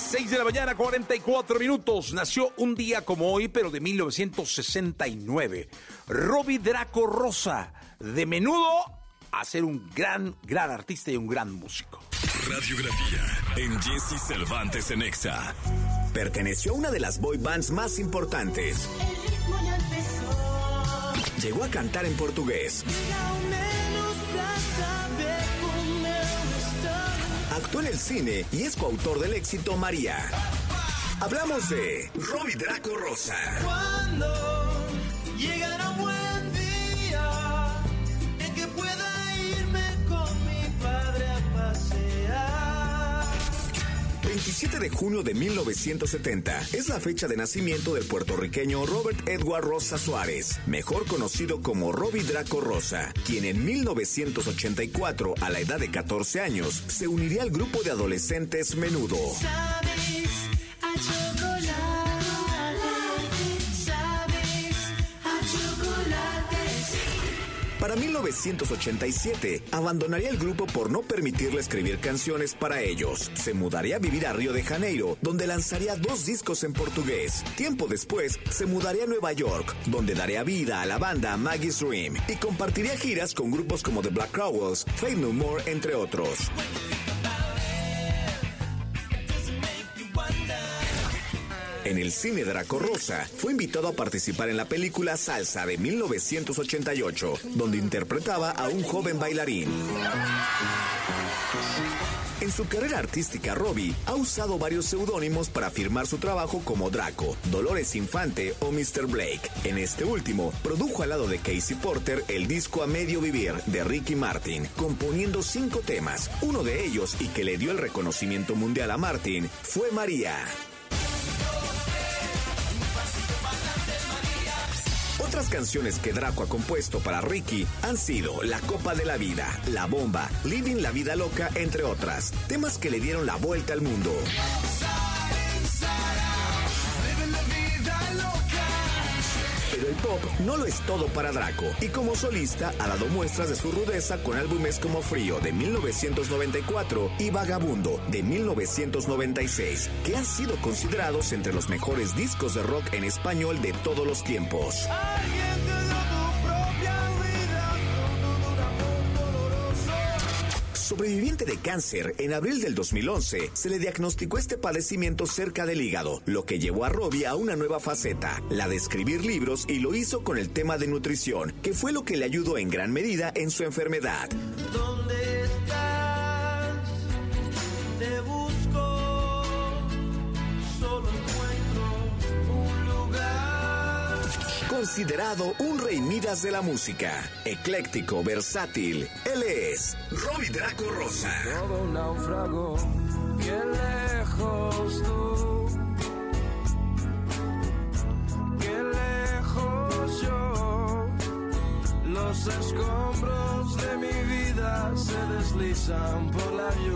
6 de la mañana, 44 minutos. Nació un día como hoy, pero de 1969. Robbie Draco Rosa, de menudo a ser un gran, gran artista y un gran músico. Radiografía en Jesse Cervantes en Exa. Perteneció a una de las boy bands más importantes. Llegó a cantar en portugués. En el cine y es coautor del éxito María. Hablamos de Robbie Draco Rosa. Cuando 27 de junio de 1970 es la fecha de nacimiento del puertorriqueño Robert Edward Rosa Suárez, mejor conocido como Robbie Draco Rosa, quien en 1984, a la edad de 14 años, se uniría al grupo de adolescentes Menudo. Sabes a Para 1987, abandonaría el grupo por no permitirle escribir canciones para ellos. Se mudaría a vivir a Río de Janeiro, donde lanzaría dos discos en portugués. Tiempo después, se mudaría a Nueva York, donde daría vida a la banda Maggie's Dream y compartiría giras con grupos como The Black Crowes, Faith No More, entre otros. En el cine Draco Rosa, fue invitado a participar en la película Salsa de 1988, donde interpretaba a un joven bailarín. En su carrera artística, Robbie ha usado varios seudónimos para firmar su trabajo como Draco, Dolores Infante o Mr. Blake. En este último, produjo al lado de Casey Porter el disco A Medio Vivir de Ricky Martin, componiendo cinco temas. Uno de ellos, y que le dio el reconocimiento mundial a Martin, fue María. Otras canciones que Draco ha compuesto para Ricky han sido La Copa de la Vida, La Bomba, Living la Vida Loca, entre otras. Temas que le dieron la vuelta al mundo. Pero el pop no lo es todo para Draco, y como solista ha dado muestras de su rudeza con álbumes como Frío de 1994 y Vagabundo de 1996, que han sido considerados entre los mejores discos de rock en español de todos los tiempos. Sobreviviente de cáncer, en abril del 2011 se le diagnosticó este padecimiento cerca del hígado, lo que llevó a Robbie a una nueva faceta, la de escribir libros y lo hizo con el tema de nutrición, que fue lo que le ayudó en gran medida en su enfermedad. Considerado un rey Midas de la música, ecléctico, versátil, él es Robbie Draco Rosa. Todo un náufrago, bien lejos tú, lejos yo. Los escombros de mi vida se deslizan por la lluvia,